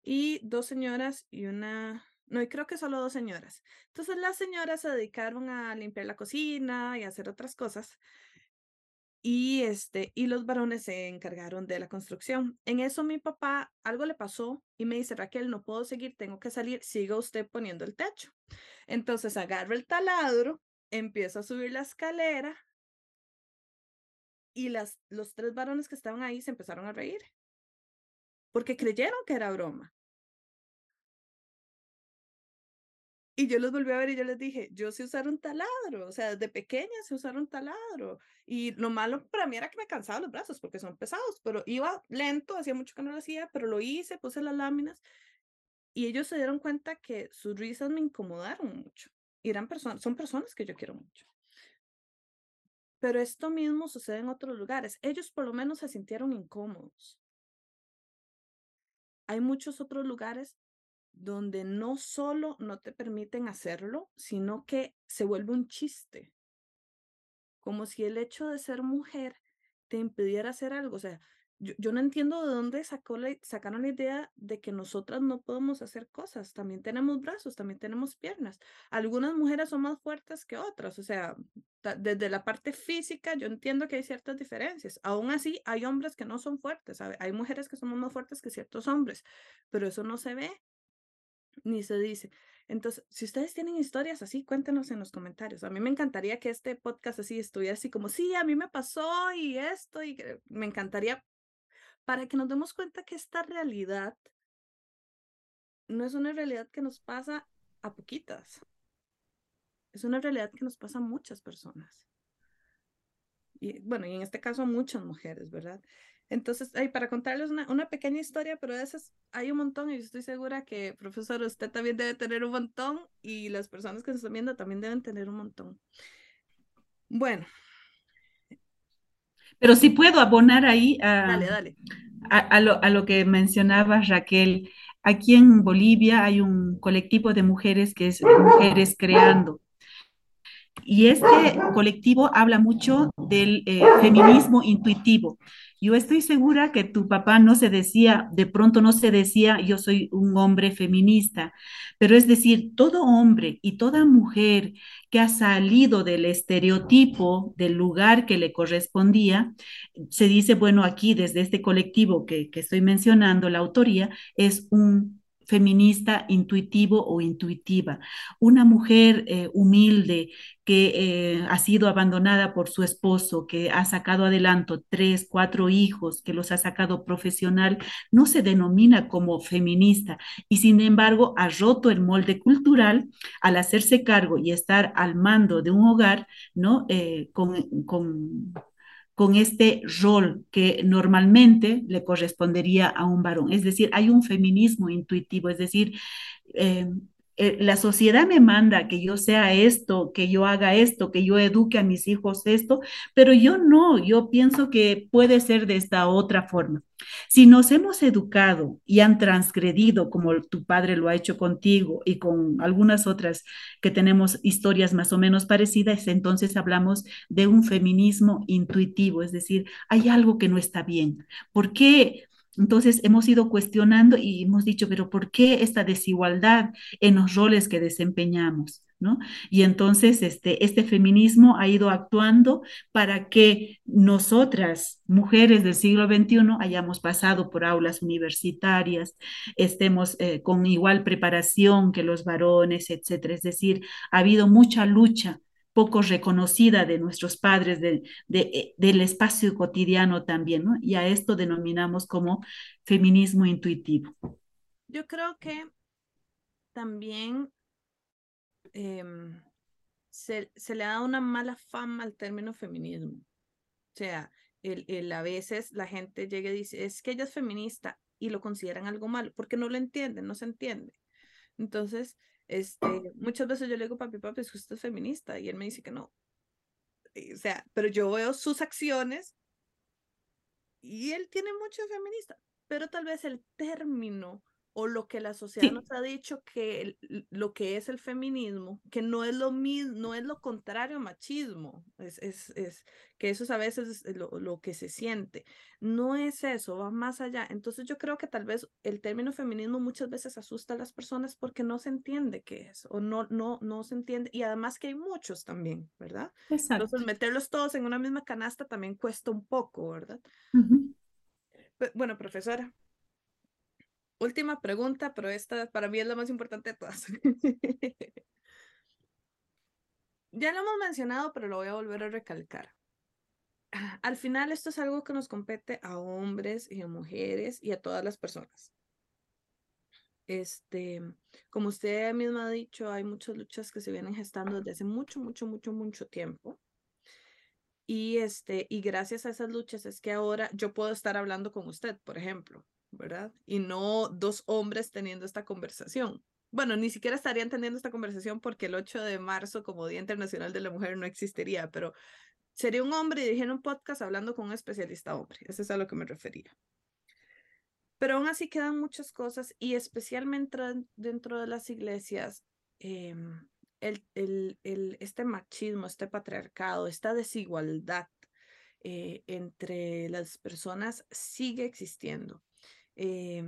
y dos señoras y una, no, y creo que solo dos señoras. Entonces las señoras se dedicaron a limpiar la cocina y a hacer otras cosas. Y, este, y los varones se encargaron de la construcción. En eso mi papá, algo le pasó y me dice, Raquel, no puedo seguir, tengo que salir, siga usted poniendo el techo. Entonces agarro el taladro empiezo a subir la escalera y las, los tres varones que estaban ahí se empezaron a reír porque creyeron que era broma. Y yo los volví a ver y yo les dije, yo sé usar un taladro, o sea, desde pequeña sé usar un taladro. Y lo malo para mí era que me cansaba los brazos porque son pesados, pero iba lento, hacía mucho que no lo hacía, pero lo hice, puse las láminas. Y ellos se dieron cuenta que sus risas me incomodaron mucho eran personas, son personas que yo quiero mucho. Pero esto mismo sucede en otros lugares. Ellos por lo menos se sintieron incómodos. Hay muchos otros lugares donde no solo no te permiten hacerlo, sino que se vuelve un chiste. Como si el hecho de ser mujer te impidiera hacer algo. O sea, yo, no entiendo de dónde sacó sacaron la idea de que nosotras no podemos hacer cosas. También tenemos brazos, también tenemos piernas. Algunas mujeres son más fuertes que otras. O sea, desde la parte física yo entiendo que hay ciertas diferencias. Aún así, hay hombres que no son fuertes. Hay mujeres que somos más fuertes que ciertos hombres, pero eso no se ve ni se dice. Entonces, si ustedes tienen historias así, cuéntenos en los comentarios. A mí me encantaría que este podcast así estuviera así como, sí, a mí me pasó y esto, y me encantaría para que nos demos cuenta que esta realidad no es una realidad que nos pasa a poquitas. Es una realidad que nos pasa a muchas personas. Y bueno, y en este caso a muchas mujeres, ¿verdad? Entonces, ay, para contarles una, pequeña historia, pero de esas hay un montón y estoy segura que, profesor, usted también debe tener un montón y las personas que nos están viendo también deben tener un montón. Bueno. Pero si puedo abonar ahí a, dale, dale. A, a, lo, a lo que mencionaba Raquel. Aquí en Bolivia hay un colectivo de mujeres que es Mujeres Creando. Y este colectivo habla mucho del eh, feminismo intuitivo. Yo estoy segura que tu papá no se decía, de pronto no se decía, yo soy un hombre feminista, pero es decir, todo hombre y toda mujer que ha salido del estereotipo del lugar que le correspondía, se dice, bueno, aquí desde este colectivo que, que estoy mencionando, la autoría es un feminista intuitivo o intuitiva, una mujer eh, humilde que eh, ha sido abandonada por su esposo, que ha sacado adelanto tres, cuatro hijos, que los ha sacado profesional, no se denomina como feminista y sin embargo ha roto el molde cultural al hacerse cargo y estar al mando de un hogar, ¿no? Eh, con, con con este rol que normalmente le correspondería a un varón. Es decir, hay un feminismo intuitivo, es decir, eh, eh, la sociedad me manda que yo sea esto, que yo haga esto, que yo eduque a mis hijos esto, pero yo no, yo pienso que puede ser de esta otra forma. Si nos hemos educado y han transgredido como tu padre lo ha hecho contigo y con algunas otras que tenemos historias más o menos parecidas, entonces hablamos de un feminismo intuitivo, es decir, hay algo que no está bien. ¿Por qué entonces hemos ido cuestionando y hemos dicho, pero ¿por qué esta desigualdad en los roles que desempeñamos? ¿No? Y entonces este, este feminismo ha ido actuando para que nosotras, mujeres del siglo XXI, hayamos pasado por aulas universitarias, estemos eh, con igual preparación que los varones, etcétera. Es decir, ha habido mucha lucha poco reconocida de nuestros padres, eh, del espacio cotidiano también, ¿no? Y a esto denominamos como feminismo intuitivo. Yo creo que también eh, se, se, le da una mala fama al término feminismo. O sea, el, el, a veces la gente llega y dice, es que ella es feminista y lo consideran algo malo, porque no lo entienden, no se entiende. Entonces, este, muchas veces yo le digo, papi, papi, es usted es feminista, y él me dice que no. O sea, pero yo veo sus acciones y él tiene mucho feminista, pero tal vez el término o lo que la sociedad sí. nos ha dicho que el, lo que es el feminismo, que no es lo mismo, no es lo contrario al machismo, es, es, es que eso es a veces lo, lo, que se siente, no es eso, va más allá. Entonces yo creo que tal vez el término feminismo muchas veces asusta a las personas porque no se entiende qué es o no, no, no se entiende y además que hay muchos también, ¿verdad? Exacto. Entonces meterlos todos en una misma canasta también cuesta un poco, ¿verdad? Uh -huh. Bueno, profesora, Última pregunta, pero esta para mí es la más importante de todas. ya lo hemos mencionado, pero lo voy a volver a recalcar. Al final, esto es algo que nos compete a hombres y a mujeres y a todas las personas. Este, como usted misma ha dicho, hay muchas luchas que se vienen gestando desde hace mucho, mucho, mucho, mucho tiempo. Y, este, y gracias a esas luchas es que ahora yo puedo estar hablando con usted, por ejemplo. ¿Verdad? Y no dos hombres teniendo esta conversación. Bueno, ni siquiera estarían teniendo esta conversación porque el 8 de marzo como Día Internacional de la Mujer no existiría, pero sería un hombre y dijeron un podcast hablando con un especialista hombre. Eso es a lo que me refería. Pero aún así quedan muchas cosas y especialmente dentro de las iglesias, eh, el, el, el, este machismo, este patriarcado, esta desigualdad eh, entre las personas sigue existiendo. Eh,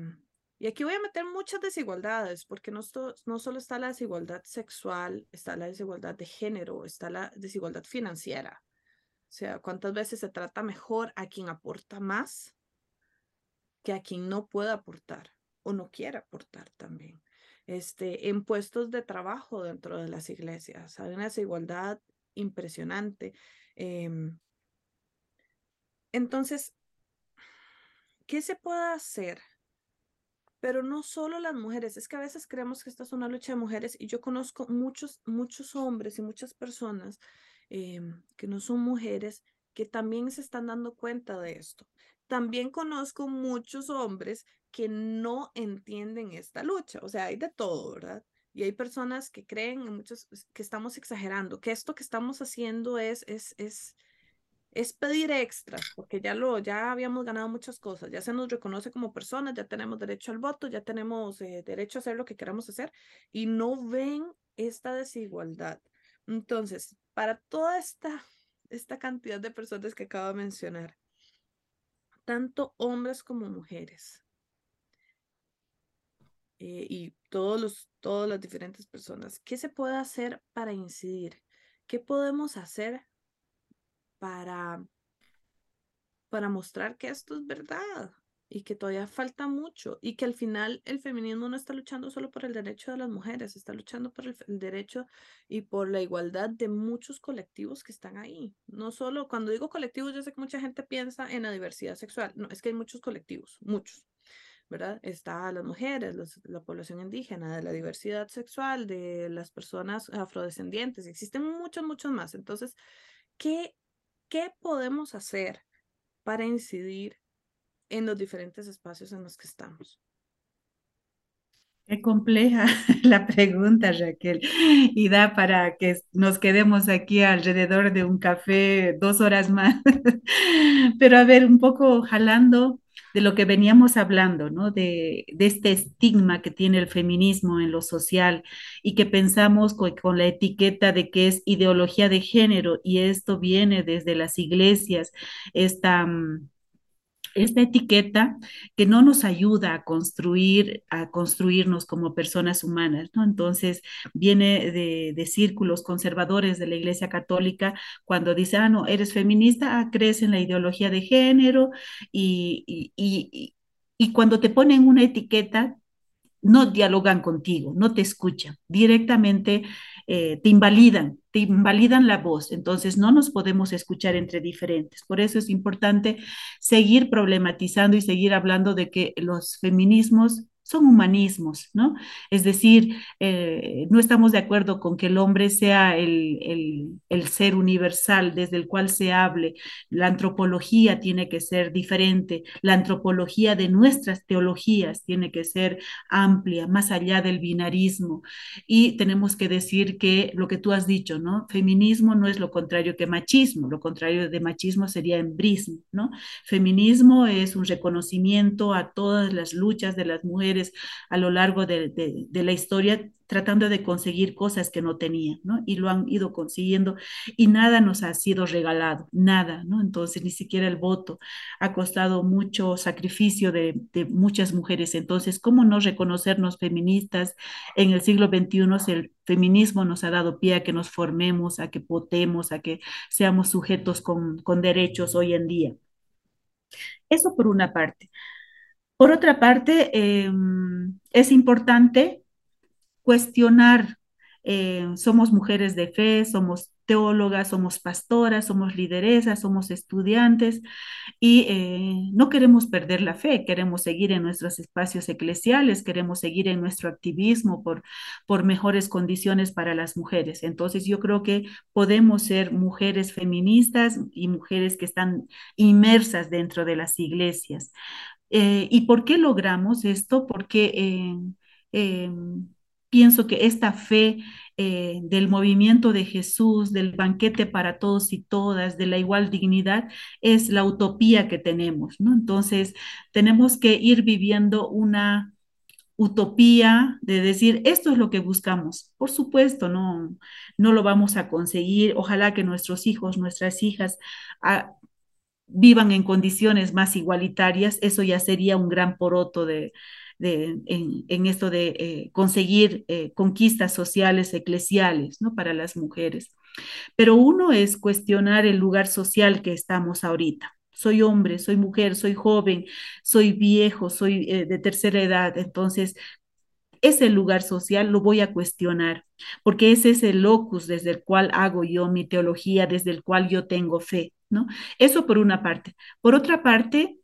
y aquí voy a meter muchas desigualdades, porque no, no solo está la desigualdad sexual, está la desigualdad de género, está la desigualdad financiera. O sea, ¿cuántas veces se trata mejor a quien aporta más que a quien no puede aportar o no quiere aportar también? Este, en puestos de trabajo dentro de las iglesias, hay una desigualdad impresionante. Eh, entonces, ¿qué se puede hacer pero no solo las mujeres, es que a veces creemos que esta es una lucha de mujeres y yo conozco muchos, muchos hombres y muchas personas em, que no son mujeres que también se están dando cuenta de esto. También conozco muchos hombres que no entienden esta lucha, o sea, hay de todo, ¿verdad? Y hay personas que creen, muchos que estamos exagerando, que esto que estamos haciendo es, es, es, es pedir extras, porque ya lo, ya habíamos ganado muchas cosas, ya se nos reconoce como personas, ya tenemos derecho al voto, ya tenemos eh, derecho a hacer lo que queramos hacer y no ven esta desigualdad. Entonces, para toda esta, esta cantidad de personas que acabo de mencionar, tanto hombres como mujeres, eh, y todos los, todas las diferentes personas, ¿qué se puede hacer para incidir? ¿Qué podemos hacer para, para mostrar que esto es verdad y que todavía falta mucho y que al final el feminismo no está luchando solo por el derecho de las mujeres, está luchando por el, derecho y por la igualdad de muchos colectivos que están ahí. No solo, cuando digo colectivos, yo sé que mucha gente piensa en la diversidad sexual, no, es que hay muchos colectivos, muchos. ¿verdad? Está las mujeres, la población indígena, de la diversidad sexual, de las personas afrodescendientes, existen muchos, muchos más. Entonces, ¿qué ¿Qué podemos hacer para incidir en los diferentes espacios en los que estamos? Qué compleja la pregunta, Raquel, y da para que nos quedemos aquí alrededor de un café dos horas más. Pero a ver, un poco jalando de lo que veníamos hablando, ¿no? De, este estigma que tiene el feminismo en lo social y que pensamos con, con, la etiqueta de que es ideología de género y esto viene desde las iglesias, esta mm, esta etiqueta que no nos ayuda a construir, a construirnos como personas humanas, ¿no? Entonces, viene de, círculos conservadores de la Iglesia Católica cuando dice, ah, no, eres feminista, ah, crees en la ideología de género y, y, y cuando te ponen una etiqueta, no dialogan contigo, no te escuchan, directamente eh, te invalidan, te invalidan la voz. Entonces no nos podemos escuchar entre diferentes. Por eso es importante seguir problematizando y seguir hablando de que los feminismos son humanismos, ¿no? Es decir, eh, no estamos de acuerdo con que el hombre sea el, el, ser universal desde el cual se hable. La antropología tiene que ser diferente, la antropología de nuestras teologías tiene que ser amplia, más allá del binarismo. Y tenemos que decir que lo que tú has dicho, ¿no? Feminismo no es lo contrario que machismo, lo contrario de machismo sería embrismo, ¿no? Feminismo es un reconocimiento a todas las luchas de las mujeres a lo largo de, la historia tratando de conseguir cosas que no tenían. Y lo han ido consiguiendo y nada nos ha sido regalado, nada, ¿no? Entonces, ni siquiera el voto ha costado mucho sacrificio de, muchas mujeres. Entonces, ¿cómo no reconocernos feministas en el siglo XXI el feminismo nos ha dado pie a que nos formemos, a que votemos, a que seamos sujetos con derechos hoy en día? Eso por una parte. Por otra parte, em, es importante cuestionar, eh, somos mujeres de fe, somos teólogas, somos pastoras, somos lideresas, somos estudiantes y eh, no queremos perder la fe, queremos seguir en nuestros espacios eclesiales, queremos seguir en nuestro activismo por, por mejores condiciones para las mujeres. Entonces yo creo que podemos ser mujeres feministas y mujeres que están inmersas dentro de las iglesias. Eh, ¿Y por qué logramos esto? Porque eh, eh, pienso que esta fe del movimiento de Jesús, del banquete para todos y todas, de la igual dignidad, es la utopía que tenemos. Entonces, tenemos que ir viviendo una utopía de decir, esto es lo que buscamos. Por supuesto, no, no lo vamos a conseguir. Ojalá que nuestros hijos, nuestras hijas, ah, vivan en condiciones más igualitarias, eso ya sería un gran poroto de, en, esto de eh, conseguir eh, conquistas sociales, eclesiales, ¿no? Para las mujeres. Pero uno es cuestionar el lugar social que estamos ahorita. Soy hombre, soy mujer, soy joven, soy viejo, soy eh, de tercera edad. Entonces, ese lugar social lo voy a cuestionar, porque ese es el locus desde el cual hago yo mi teología, desde el cual yo tengo fe. Eso por una parte. Por otra parte,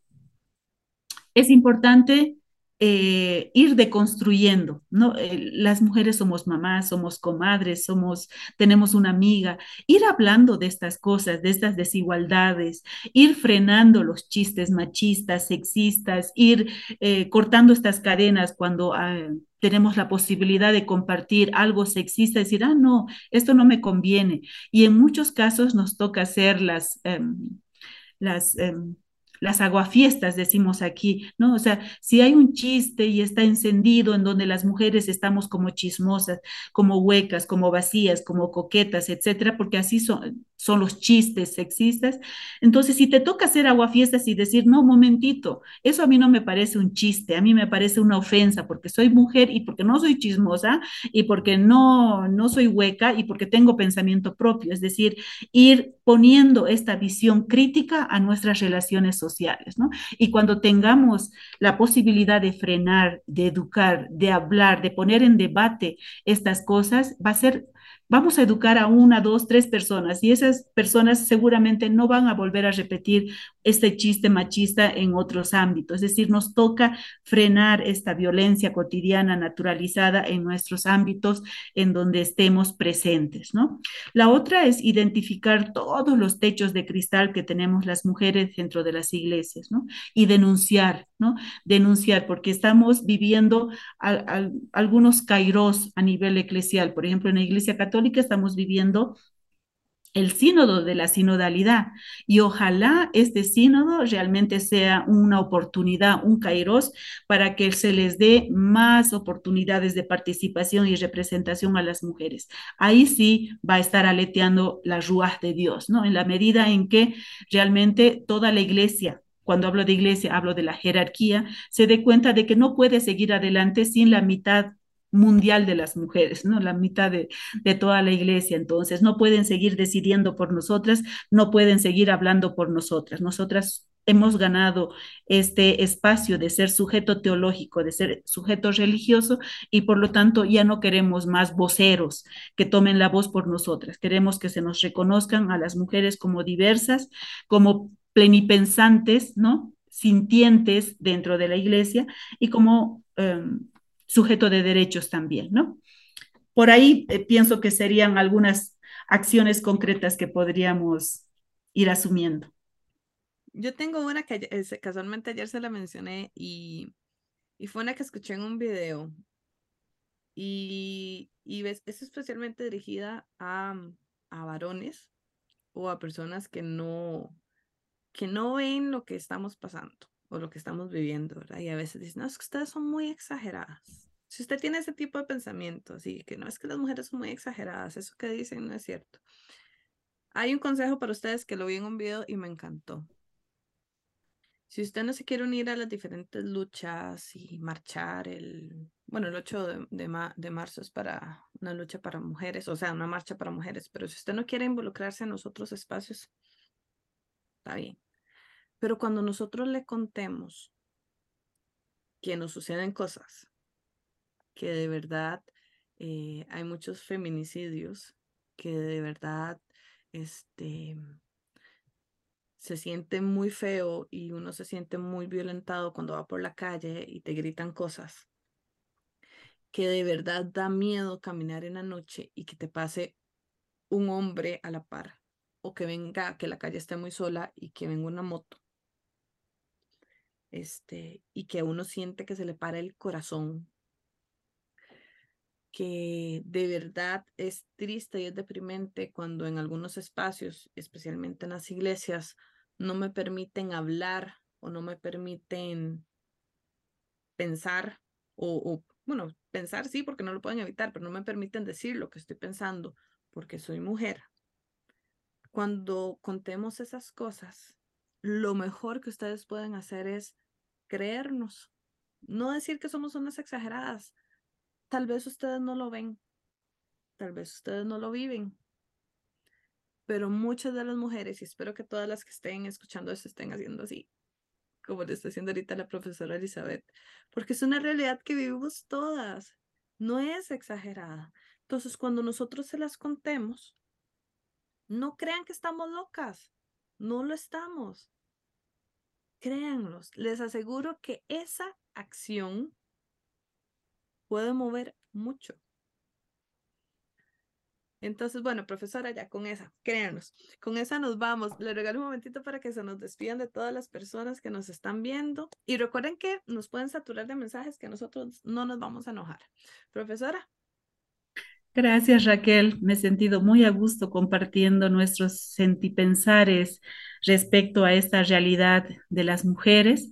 es importante eh, ir deconstruyendo, ¿no? Eh, las mujeres somos mamás, somos comadres, somos, tenemos una amiga, ir hablando de estas cosas, de estas desigualdades, ir frenando los chistes machistas, sexistas, ir eh, cortando estas cadenas cuando ah, tenemos la posibilidad de compartir algo sexista, decir, ah, no, esto no me conviene. Y en muchos casos nos toca hacer las... Em, las em, las aguafiestas, decimos aquí, ¿no? O sea, si hay un chiste y está encendido en donde las mujeres estamos como chismosas, como huecas, como vacías, como coquetas, etcétera, porque así son, son los chistes sexistas. Entonces, si te toca hacer aguafiestas y decir, no, momentito, eso a mí no me parece un chiste, a mí me parece una ofensa porque soy mujer y porque no soy chismosa y porque no, no soy hueca y porque tengo pensamiento propio, es decir, ir poniendo esta visión crítica a nuestras relaciones sociales, ¿no? Y cuando tengamos la posibilidad de frenar, de educar, de hablar, de poner en debate estas cosas, va a ser vamos a educar a una, dos, tres personas y esas personas seguramente no van a volver a repetir este chiste machista en otros ámbitos. Es decir, nos toca frenar esta violencia cotidiana naturalizada en nuestros ámbitos en donde estemos presentes, ¿no? La otra es identificar todos los techos de cristal que tenemos las mujeres dentro de las iglesias, ¿no? Y denunciar, ¿no? Denunciar, porque estamos viviendo algunos kairos a nivel eclesial. Por ejemplo, en la Iglesia Católica estamos viviendo el sínodo de la sinodalidad. Y ojalá este sínodo realmente sea una oportunidad, un kairos, para que se les dé más oportunidades de participación y representación a las mujeres. Ahí sí va a estar aleteando la ruas de Dios, ¿no? En la medida en que realmente toda la iglesia cuando hablo de iglesia, hablo de la jerarquía, se dé cuenta de que no puede seguir adelante sin la mitad mundial de las mujeres, ¿no? La mitad de, de, toda la iglesia. Entonces, no pueden seguir decidiendo por nosotras, no pueden seguir hablando por nosotras. Nosotras hemos ganado este espacio de ser sujeto teológico, de ser sujeto religioso y por lo tanto ya no queremos más voceros que tomen la voz por nosotras. Queremos que se nos reconozcan a las mujeres como diversas, como plenipensantes, ¿no? Sintientes dentro de la iglesia y como um, sujeto de derechos también, ¿no? Por ahí eh, pienso que serían algunas acciones concretas que podríamos ir asumiendo. Yo tengo una que casualmente ayer se la mencioné y, y fue una que escuché en un video y, y es especialmente dirigida a, a varones o a personas que no, que no ven lo que estamos pasando o lo que estamos viviendo, ¿verdad? Y a veces dicen, no, es que ustedes son muy exageradas. Si usted tiene ese tipo de pensamiento, así que no es que las mujeres son muy exageradas, eso que dicen no es cierto. Hay un consejo para ustedes que lo vi en un video y me encantó. Si usted no se quiere unir a las diferentes luchas y marchar el, bueno, el 8 de, de, de, marzo es para una lucha para mujeres, o sea, una marcha para mujeres, pero si usted no quiere involucrarse en los otros espacios, está bien. Pero cuando nosotros le contemos que nos suceden cosas, que de verdad eh, hay muchos feminicidios, que de verdad este, se siente muy feo y uno se siente muy violentado cuando va por la calle y te gritan cosas, que de verdad da miedo caminar en la noche y que te pase un hombre a la par o que venga, que la calle esté muy sola y que venga una moto este, y que uno siente que se le para el corazón, que de verdad es triste y es deprimente cuando en algunos espacios, especialmente en las iglesias, no me permiten hablar o no me permiten pensar o, o, bueno, pensar sí porque no lo pueden evitar, pero no me permiten decir lo que estoy pensando porque soy mujer. Cuando contemos esas cosas, lo mejor que ustedes pueden hacer es creernos, no decir que somos unas exageradas. Tal vez ustedes no lo ven, tal vez ustedes no lo viven, pero muchas de las mujeres, y espero que todas las que estén escuchando esto estén haciendo así, como le está haciendo ahorita la profesora Elizabeth, porque es una realidad que vivimos todas, no es exagerada. Entonces, cuando nosotros se las contemos, no crean que estamos locas, no lo estamos. Créanlos, les aseguro que esa acción puede mover mucho. Entonces, bueno, profesora, ya con esa, créanos, con esa nos vamos. Le regalo un momentito para que se nos despidan de todas las personas que nos están viendo. Y recuerden que nos pueden saturar de mensajes que nosotros no nos vamos a enojar. Profesora. Gracias, Raquel. Me he sentido muy a gusto compartiendo nuestros sentipensares respecto a esta realidad de las mujeres.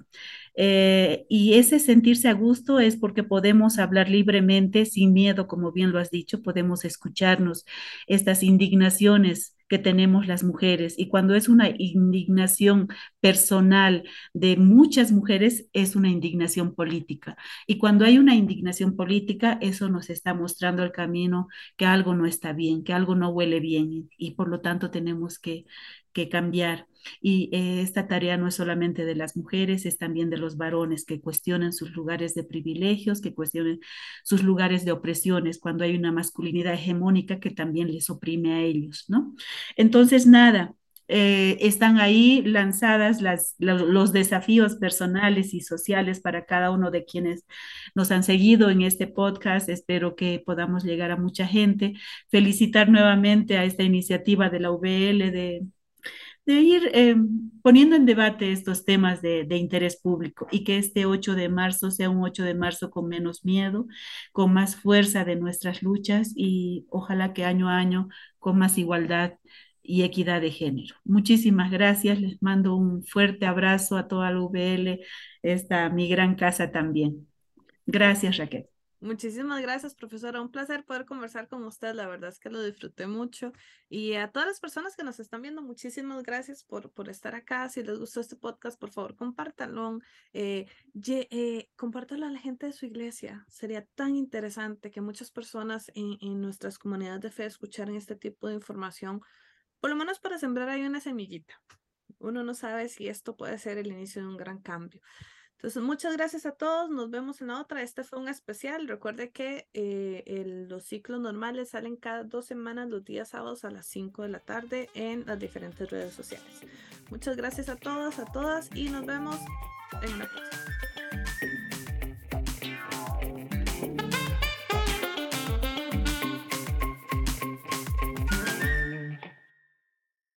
Eh, y ese sentirse a gusto es porque podemos hablar libremente, sin miedo, como bien lo has dicho, podemos escucharnos estas indignaciones que tenemos las mujeres. Y cuando es una indignación personal de muchas mujeres, es una indignación política. Y cuando hay una indignación política, eso nos está mostrando el camino que algo no está bien, que algo no huele bien. Y por lo tanto tenemos que, que cambiar. Y eh, esta tarea no es solamente de las mujeres, es también de los varones que cuestionan sus lugares de privilegios, que cuestionen sus lugares de opresiones, cuando hay una masculinidad hegemónica que también les oprime a ellos, ¿no? Entonces, nada, eh, están ahí lanzadas las, los desafíos personales y sociales para cada uno de quienes nos han seguido en este podcast. Espero que podamos llegar a mucha gente. Felicitar nuevamente a esta iniciativa de la UBL de de ir eh, poniendo en debate estos temas de, interés público y que este 8 de marzo sea un 8 de marzo con menos miedo, con más fuerza de nuestras luchas y ojalá que año a año con más igualdad y equidad de género. Muchísimas gracias, les mando un fuerte abrazo a toda la UBL, esta mi gran casa también. Gracias, Raquel. Muchísimas gracias, profesora. Un placer poder conversar con usted. La verdad es que lo disfruté mucho. Y a todas las personas que nos están viendo, muchísimas gracias por, por estar acá. Si les gustó este podcast, por favor, compártanlo. Eh, eh, compártanlo a la gente de su iglesia. Sería tan interesante que muchas personas en, en nuestras comunidades de fe escucharan este tipo de información, por lo menos para sembrar ahí una semillita. Uno no sabe si esto puede ser el inicio de un gran cambio. Entonces, muchas gracias a todos. Nos vemos en la otra. Este fue un especial. Recuerde que eh, los ciclos normales salen cada dos semanas, los días sábados a las 5 de la tarde en las diferentes redes sociales. Muchas gracias a todos, a todas y nos vemos en una próxima.